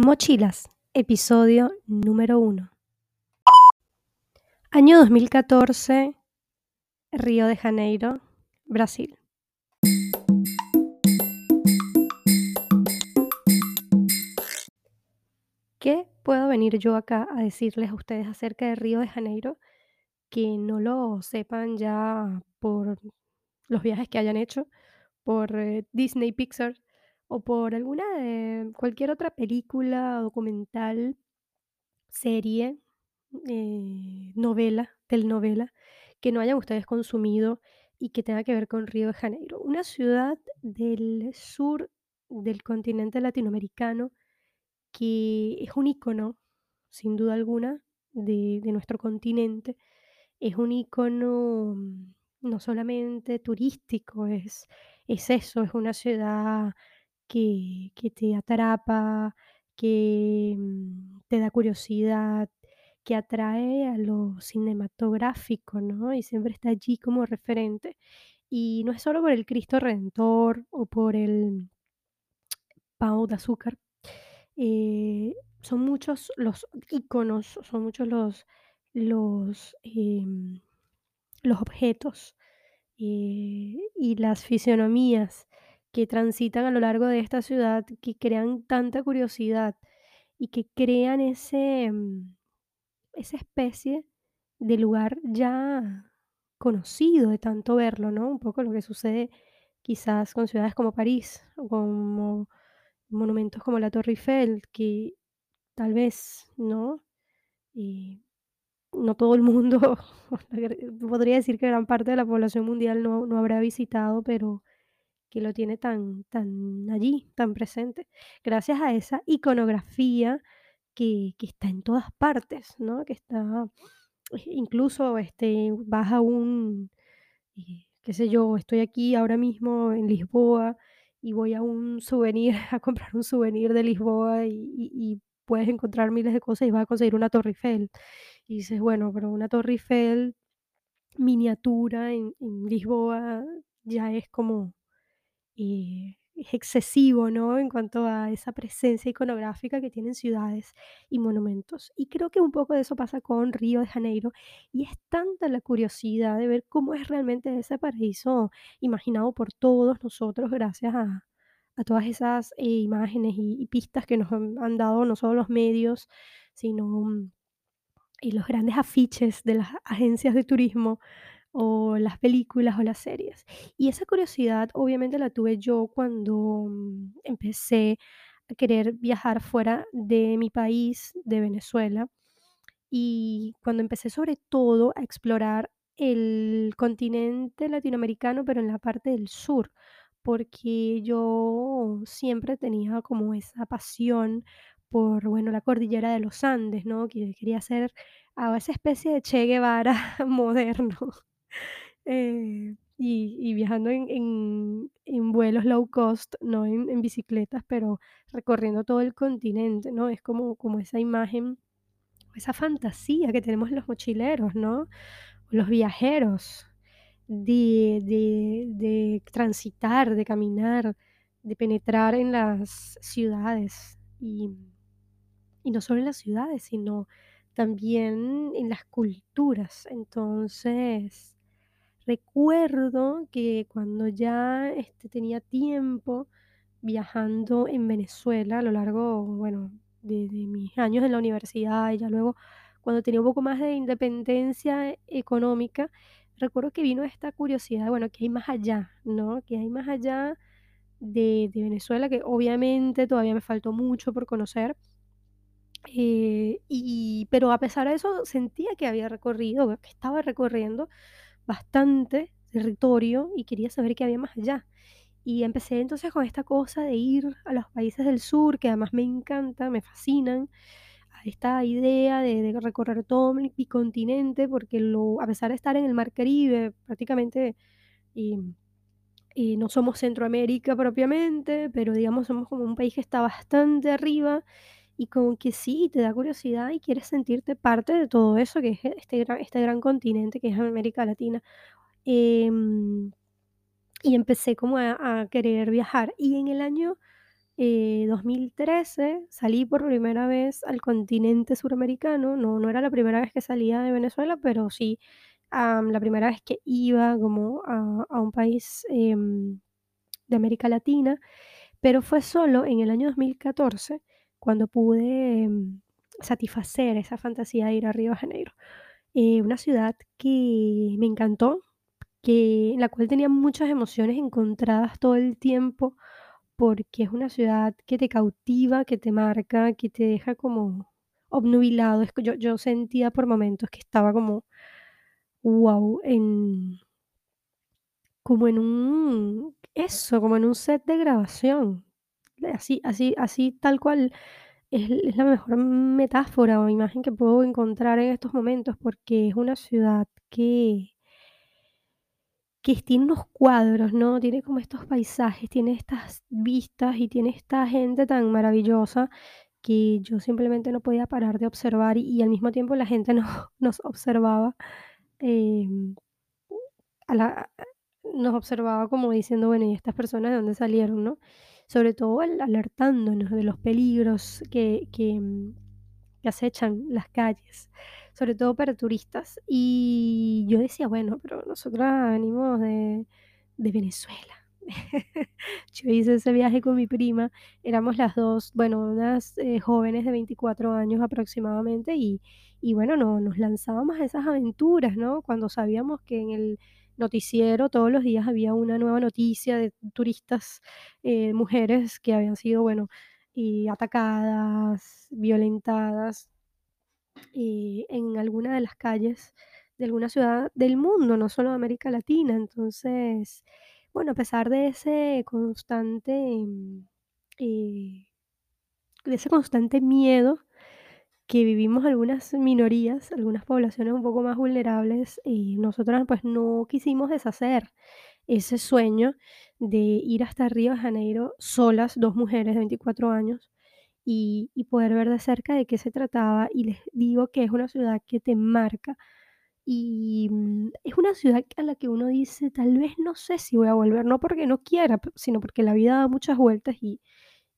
Mochilas, episodio número 1. Año 2014, Río de Janeiro, Brasil. ¿Qué puedo venir yo acá a decirles a ustedes acerca de Río de Janeiro que no lo sepan ya por los viajes que hayan hecho, por eh, Disney Pixar o por alguna de cualquier otra película, documental, serie, eh, novela, telenovela, que no hayan ustedes consumido y que tenga que ver con Río de Janeiro, una ciudad del sur del continente latinoamericano que es un icono, sin duda alguna, de, de nuestro continente. Es un icono mm, no solamente turístico, es, es eso, es una ciudad que, te atrapa, que mm, te da curiosidad, que atrae a lo cinematográfico, ¿no? Y siempre está allí como referente. Y no es solo por el Cristo Redentor o por el Pau de azúcar, eh, son muchos los iconos, son muchos los, los, em, los objetos eh, y las fisionomías que transitan a lo largo de esta ciudad que crean tanta curiosidad y que crean ese, mm, esa especie de lugar ya conocido de tanto verlo, ¿no? Un poco lo que sucede quizás con ciudades como París o como monumentos como la Torre Eiffel, que tal vez, ¿no? Y no todo el mundo, podría decir que gran parte de la población mundial no, no habrá visitado, pero que lo tiene tan, tan allí, tan presente, gracias a esa iconografía que, que está en todas partes, ¿no? Que está, eh, incluso este, vas a un, eh, qué sé yo, estoy aquí ahora mismo en Lisboa y voy a un souvenir, a comprar un souvenir de Lisboa y, puedes encontrar miles de cosas y vas a conseguir una Torre Eiffel. Y dices, bueno, pero una Torre Eiffel miniatura en Lisboa ya es como es excesivo, ¿no? En cuanto a esa presencia iconográfica que tienen ciudades y monumentos. Y creo que un poco de eso pasa con Río de Janeiro. Y es tanta la curiosidad de ver cómo es realmente ese paraíso imaginado por todos nosotros gracias a, todas esas eh, imágenes y, pistas que nos han, han dado no solo los medios, sino mm, y los grandes afiches de las agencias de turismo o las películas o las series. Y esa curiosidad obviamente la tuve yo cuando mm, empecé a querer viajar fuera de mi país, de Venezuela, y cuando empecé sobre todo a explorar el continente latinoamericano, pero en la parte del sur, porque yo siempre tenía como esa pasión por, bueno, la cordillera de los Andes, ¿no? Que quería ser a esa especie de Che Guevara moderno. Eh, y, y viajando en, en- en vuelos low cost, no en, en bicicletas, pero recorriendo todo el continente, ¿no? Es como, como esa imagen, esa fantasía que tenemos los mochileros, ¿no? Los viajeros, de, de, de transitar, de caminar, de penetrar en las ciudades. Y, y no solo en las ciudades, sino también en las culturas. Entonces, Recuerdo que cuando ya, este, tenía tiempo viajando en Venezuela a lo largo, bueno, de mis años en la universidad y ya luego cuando tenía un poco más de independencia económica, recuerdo que vino esta curiosidad, bueno, ¿qué hay más allá?, ¿no? ¿Qué hay más allá de de Venezuela? Que obviamente todavía me faltó mucho por conocer, eh, y pero a pesar de eso sentía que había recorrido, que estaba recorriendo bastante territorio y quería saber qué había más allá. Y empecé entonces con esta cosa de ir a los países del sur, que además me encanta, me fascinan, a esta idea de, recorrer todo mi, mi continente, porque a pesar de estar en el Mar Caribe, prácticamente, y no somos Centroamérica propiamente, pero digamos somos como un país que está bastante arriba y como que sí, te da curiosidad y quieres sentirte parte de todo eso que es este gran, este gran continente que es América Latina. Em, y empecé como a, a querer viajar. Y en el año Eh, 2013 salí por primera vez al continente suramericano, no no era la primera vez que salía de Venezuela, pero sí, am, la primera vez que iba como a a un país, em, de América Latina, pero fue solo en el año 2014 cuando pude, em, satisfacer esa fantasía de ir a Río de Janeiro. Eh, una ciudad que me encantó, que en la cual tenía muchas emociones encontradas todo el tiempo, porque es una ciudad que te cautiva, que te marca, que te deja como obnubilado. Yo yo sentía por momentos que estaba como, guau, en como en un eso, como en un set de grabación. Así así así tal cual es es la mejor metáfora o imagen que puedo encontrar en estos momentos, porque es una ciudad que que tiene unos cuadros, ¿no? Tiene como estos paisajes, tiene estas vistas y tiene esta gente tan maravillosa que yo simplemente no podía parar de observar y, al mismo tiempo la gente no, nos observaba, em, a la- nos observaba como diciendo, bueno, ¿y estas personas de dónde salieron, no? Sobre todo al- alertándonos de los peligros que, que, mm, que acechan las calles, sobre todo para turistas. Y yo decía, bueno, pero nosotras venimos de, de Venezuela. Yo hice ese viaje con mi prima, éramos las dos, bueno, unas eh, jóvenes de 24 años aproximadamente y, y bueno, no, nos lanzábamos a esas aventuras, ¿no? Cuando sabíamos que en el noticiero todos los días había una nueva noticia de turistas, eh, mujeres que habían sido, bueno, y atacadas, violentadas, en alguna de las calles de alguna ciudad del mundo, no solo de América Latina. Entonces, bueno, a pesar de ese constante, mm, eh, de ese constante miedo que vivimos algunas minorías, algunas poblaciones un poco más vulnerables, y nosotras pues no quisimos deshacer ese sueño de ir hasta Río de Janeiro solas, 2 mujeres de 24 años, y y poder ver de cerca de qué se trataba. Y les digo que es una ciudad que te marca, y, mm, es una ciudad a la que uno dice: "Tal vez no sé si voy a volver", no porque no quiera, sino porque la vida da muchas vueltas y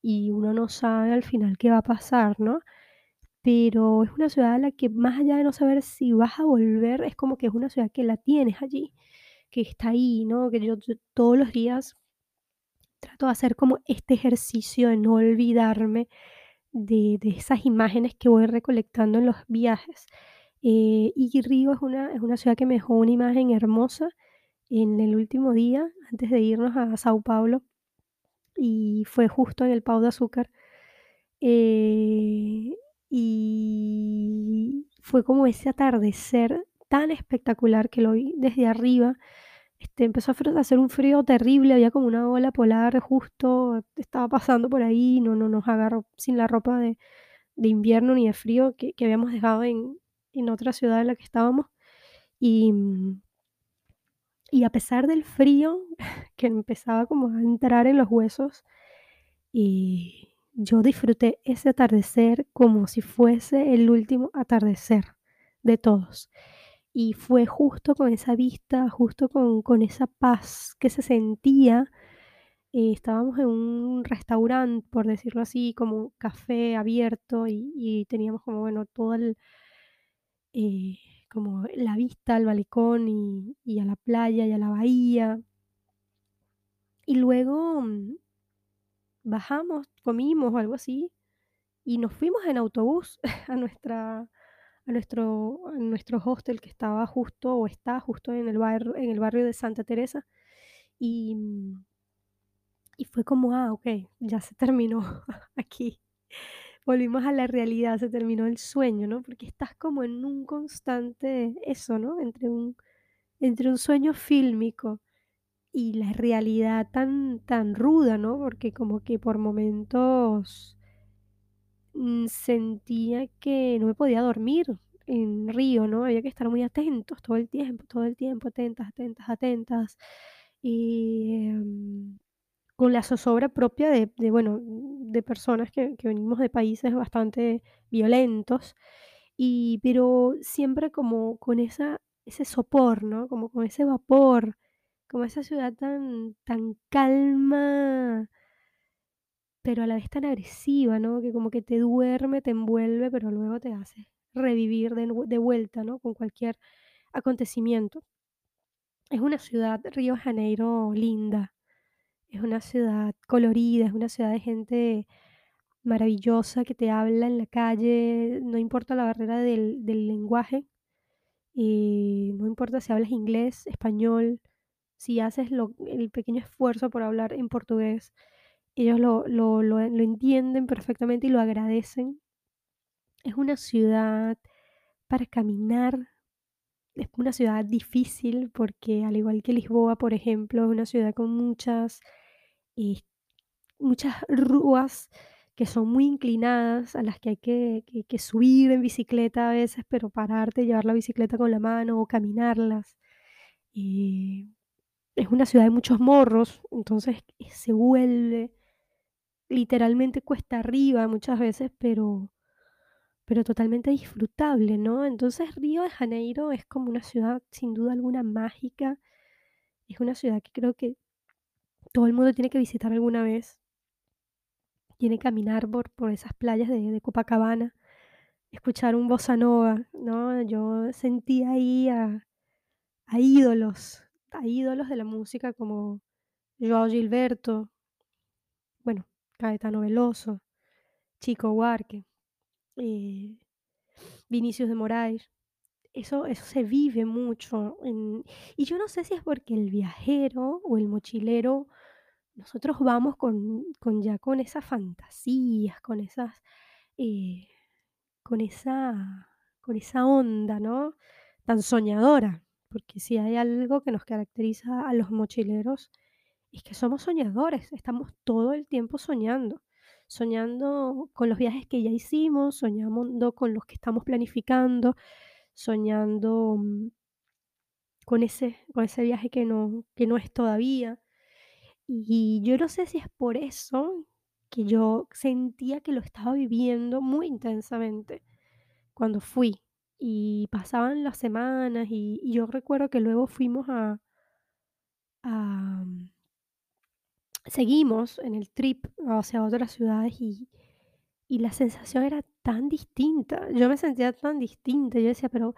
y uno no sabe al final qué va a pasar, ¿no? Pero es una ciudad a la que más allá de no saber si vas a volver, es como que es una ciudad que la tienes allí, que está ahí, ¿no? Que yo todos los días trato de hacer como este ejercicio de no olvidarme de de esas imágenes que voy recolectando en los viajes. Eh, y Río es una es una ciudad que me dejó una imagen hermosa en el último día, antes de irnos a Sao Paulo, y fue justo en el Pau de Azúcar. Eh, y fue como ese atardecer tan espectacular que lo vi desde arriba. Este, empezó a hacer un frío terrible, había como una ola polar justo, estaba pasando por ahí, no, no nos agarró sin la ropa de, de invierno ni de frío que, que habíamos dejado en, en otra ciudad en la que estábamos. Y, mm, y a pesar del frío que empezaba como a entrar en los huesos, y yo disfruté ese atardecer como si fuese el último atardecer de todos. Y fue justo con esa vista, justo con, con esa paz que se sentía. eh, estábamos en un restaurante, por decirlo así, como café abierto y, y teníamos como, bueno, todo el, eh, como la vista al malecón y, y a la playa y a la bahía. Y luego mm, bajamos, comimos o algo así Y nos fuimos en autobús a nuestra a nuestro a nuestro hostel que estaba justo o está justo en el barrio en el barrio de Santa Teresa, y, mm, y fue como: "Ah, okey, ya se terminó aquí". Volvimos a la realidad, se terminó el sueño, ¿no? Porque estás como en un constante eso, ¿no? Entre un entre un sueño fílmico y la realidad tan tan ruda, ¿no? Porque como que por momentos mm, sentía que no me podía dormir en Río, ¿no? Había que estar muy atentos todo el tiempo, todo el tiempo, atentas, atentas, atentas. Y em, con la zozobra propia de, bueno, de personas que, que venimos de países bastante violentos, y, pero siempre como con esa, ese sopor, ¿no? Como con ese vapor, como esa ciudad tan, tan calma pero a la vez tan agresiva, ¿no? Que como que te duerme, te envuelve, pero luego te hace revivir de, vuelta, ¿no? Con cualquier acontecimiento. Es una ciudad, Río Janeiro, linda, es una ciudad colorida, es una ciudad de gente maravillosa que te habla en la calle, no importa la barrera del, del lenguaje, y no importa si hablas inglés, español, si haces el pequeño esfuerzo por hablar en portugués, ellos lo, lo, lo, lo entienden perfectamente y lo agradecen. Es una ciudad para caminar, es una ciudad difícil porque al igual que Lisboa, por ejemplo, es una ciudad con muchas, eh, muchas rúas que son muy inclinadas, a las que hay que, que- que subir en bicicleta a veces, pero pararte, llevar la bicicleta con la mano o caminarlas. Eh, es una ciudad de muchos morros, entonces se vuelve literalmente cuesta arriba muchas veces, pero pero totalmente disfrutable, ¿no? Entonces, Río de Janeiro es como una ciudad sin duda alguna mágica, es una ciudad que creo que todo el mundo tiene que visitar alguna vez, tiene que caminar por, por esas playas de, de Copacabana, escuchar un bossa nova, ¿no? Yo sentí ahí a, a ídolos, a ídolos de la música como Joao Gilberto, bueno, Caetano Veloso, Chico Buarque, eh, Vinicius de Moraes. Eso eso se vive mucho y yo no sé si es porque el viajero o el mochilero, nosotros vamos con con ya con esas fantasías, con esas, eh, con esa con esa onda, ¿no? Tan soñadora, porque si hay algo que nos caracteriza a los mochileros, es que somos soñadores, estamos todo el tiempo soñando, soñando con los viajes que ya hicimos, soñando con los que estamos planificando, soñando, mm, con ese con ese viaje que no que no es todavía. Y yo no sé si es por eso que yo sentía que lo estaba viviendo muy intensamente cuando fui. Y pasaban las semanas y yo recuerdo que luego fuimos a seguimos en el trip hacia otras ciudades y y la sensación era tan distinta. Yo me sentía tan distinta. Yo decía: "Pero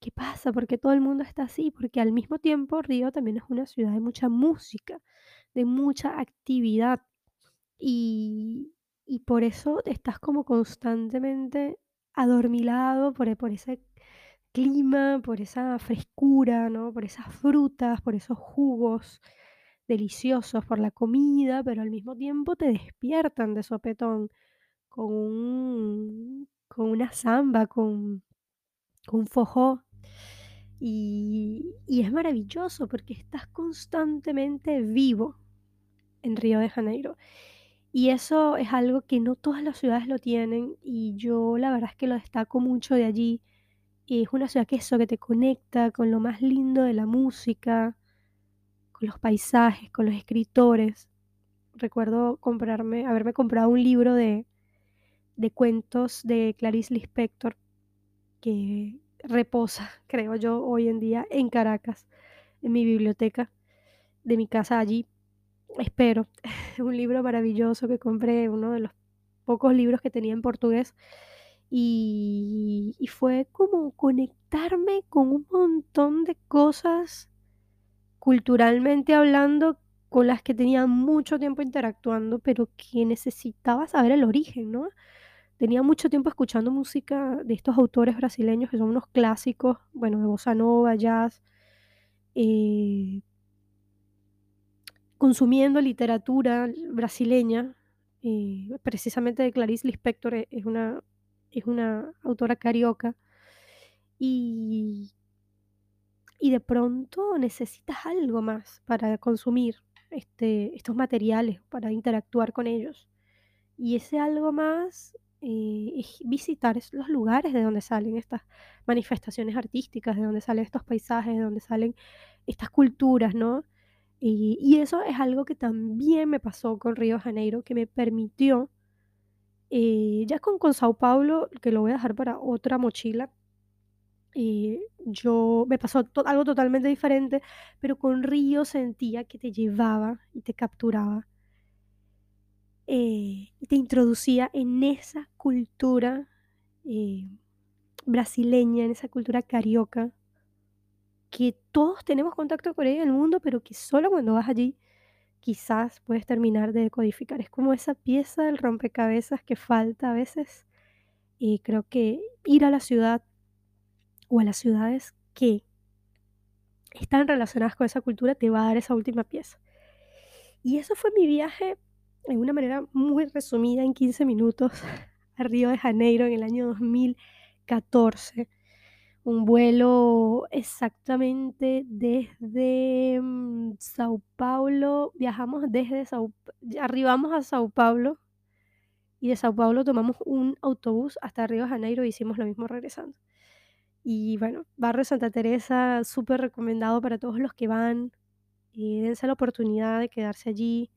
¿Qué pasa? ¿Por qué todo el mundo está así? Porque al mismo tiempo Río también es una ciudad de mucha música, de mucha actividad y, y por eso estás como constantemente adormilado por, ese clima, por esa frescura, ¿no? Por esas frutas, por esos jugos deliciosos, por la comida, pero al mismo tiempo te despiertan de sopetón con con una samba, con, con un fojó y, y es maravilloso porque estás constantemente vivo en Río de Janeiro. Y eso es algo que no todas las ciudades lo tienen y yo la verdad es que lo destaco mucho de allí. Es una ciudad que eso, que te conecta con lo más lindo de la música, con los paisajes, con los escritores. Recuerdo comprarme, haberme comprado un libro de, de cuentos de Clarice Lispector que reposa, creo yo, hoy en día en Caracas, en mi biblioteca de mi casa allí. Espero. Un libro maravilloso que compré, uno de los pocos libros que tenía en portugués. Y, fue como conectarme con un montón de cosas culturalmente hablando con las que tenía mucho tiempo interactuando, pero que necesitaba saber el origen, ¿no? Tenía mucho tiempo escuchando música de estos autores brasileños que son unos clásicos, bueno, de bossa nova, jazz, eh, consumiendo literatura brasileña, eh, precisamente de Clarice Lispector, e- es una, es una autora carioca, y, y de pronto necesitas algo más para consumir este, estos materiales, para interactuar con ellos. Y ese algo más, eh, es visitar los lugares de donde salen estas manifestaciones artísticas, de donde salen estos paisajes, de donde salen estas culturas, ¿no? Y y eso es algo que también me pasó con Río Janeiro, que me permitió, eh, ya con con Sao Paulo, que lo voy a dejar para otra mochila, eh, yo me pasó algo totalmente diferente, pero con Río sentía que te llevaba y te capturaba eh, te introducía en esa cultura eh, brasileña, en esa cultura carioca, que todos tenemos contacto con ella en el mundo, pero que solo cuando vas allí quizás puedes terminar de decodificar. Es como esa pieza del rompecabezas que falta a veces. Y creo que ir a la ciudad o a las ciudades que están relacionadas con esa cultura te va a dar esa última pieza. Y eso fue mi viaje en una manera muy resumida en 15 minutos a Río de Janeiro en el año 2014. Un vuelo exactamente desde mm, Sao Paulo, viajamos desde Sao, arribamos a Sao Paulo y de Sao Paulo tomamos un autobús hasta Río de Janeiro y hicimos lo mismo regresando. Y bueno, Barrio Santa Teresa, súper recomendado para todos los que van. Y dense la oportunidad de quedarse allí,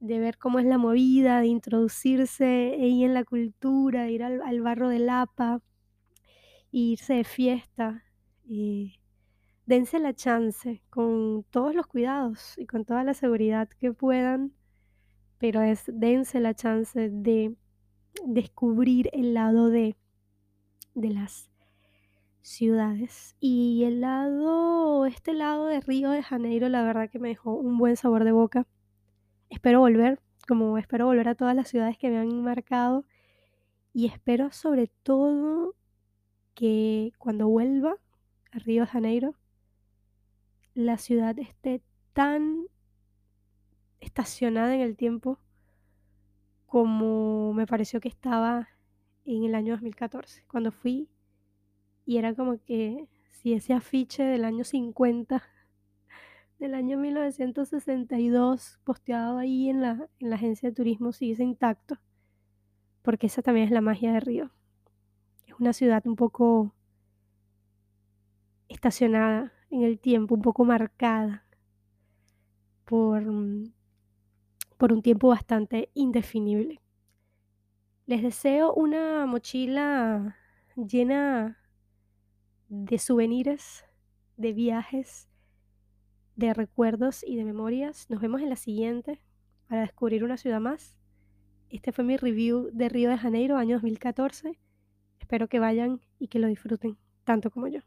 de ver cómo es la movida, de introducirse ahí en la cultura, ir al, al barro de Lapa, irse de fiesta. Dense la chance con todos los cuidados y con toda la seguridad que puedan, pero es dense la chance de descubrir el lado de, de las ciudades. Y el lado, este lado de Río de Janeiro, la verdad que me dejó un buen sabor de boca. Espero volver, como espero volver a todas las ciudades que me han marcado. Y espero sobre todo que cuando vuelva a Río de Janeiro, la ciudad esté tan estacionada en el tiempo como me pareció que estaba en el año 2014, cuando fui y era como que si ese afiche del año 50, del año 1962, posteado ahí en la, en la agencia de turismo, sigue intacto, porque esa también es la magia de Río. Una ciudad un poco estacionada en el tiempo, un poco marcada por, por un tiempo bastante indefinible. Les deseo una mochila llena de souvenirs, de viajes, de recuerdos y de memorias. Nos vemos en la siguiente para descubrir una ciudad más. Este fue mi review de Río de Janeiro, año 2014. Espero que vayan y que lo disfruten tanto como yo.